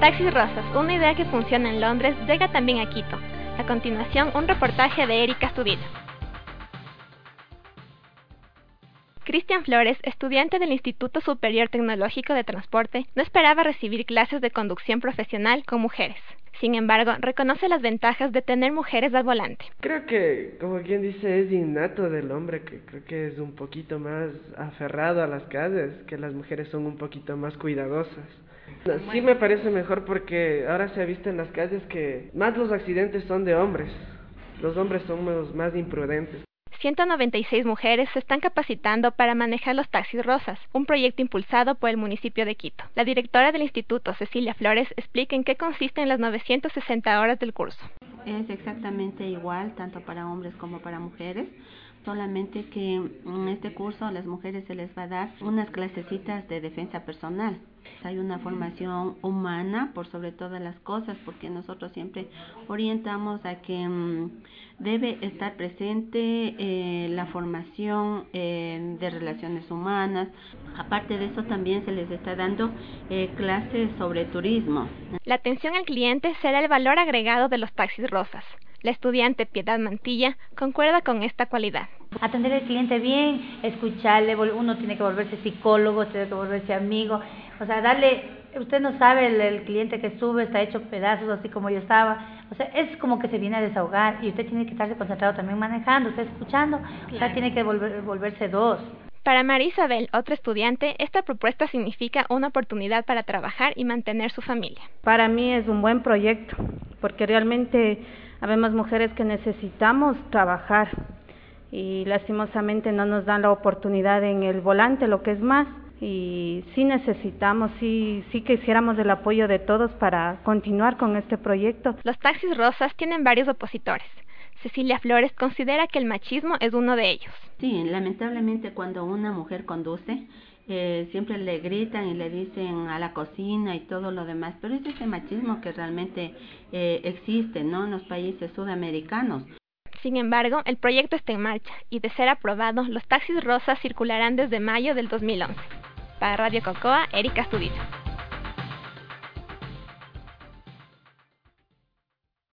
Taxis Rosas, una idea que funciona en Londres, llega también a Quito. A continuación, un reportaje de Erika Astudillo. Cristian Flores, estudiante del Instituto Superior Tecnológico de Transporte, no esperaba recibir clases de conducción profesional con mujeres. Sin embargo, reconoce las ventajas de tener mujeres al volante. Creo que, como quien dice, es innato del hombre, que creo que es un poquito más aferrado a las calles, que las mujeres son un poquito más cuidadosas. Sí me parece mejor porque ahora se ha visto en las calles que más los accidentes son de hombres. Los hombres somos más imprudentes. 196 mujeres se están capacitando para manejar los taxis rosas, un proyecto impulsado por el municipio de Quito. La directora del instituto, Cecilia Flores, explica en qué consisten las 960 horas del curso. Es exactamente igual, tanto para hombres como para mujeres solamente que en este curso a las mujeres se les va a dar unas clasecitas de defensa personal. Hay una formación humana por sobre todas las cosas, porque nosotros siempre orientamos a que mm, debe estar presente eh, la formación eh, de relaciones humanas. Aparte de eso, también se les está dando eh, clases sobre turismo. La atención al cliente será el valor agregado de los taxis rosas. La estudiante Piedad Mantilla concuerda con esta cualidad. Atender al cliente bien, escucharle, uno tiene que volverse psicólogo, tiene que volverse amigo, o sea, darle, usted no sabe, el, cliente que sube está hecho pedazos así como yo estaba, o sea, es como que se viene a desahogar y usted tiene que estarse concentrado también manejando, usted escuchando, o sea, tiene que volver, volverse dos. Para María Isabel, otra estudiante, esta propuesta significa una oportunidad para trabajar y mantener su familia. Para mí es un buen proyecto, porque realmente Habemos mujeres que necesitamos trabajar y lastimosamente no nos dan la oportunidad en el volante, lo que es más. Y sí necesitamos, sí, sí quisiéramos el apoyo de todos para continuar con este proyecto. Los taxis rosas tienen varios opositores. Cecilia Flores considera que el machismo es uno de ellos. Sí, lamentablemente cuando una mujer conduce, eh, siempre le gritan y le dicen a la cocina y todo lo demás, pero es ese machismo que realmente eh, existe, ¿no? En los países sudamericanos. Sin embargo, el proyecto está en marcha y de ser aprobado, los taxis rosas circularán desde mayo del 2011. Para Radio Cocoa, Erika Astudillo.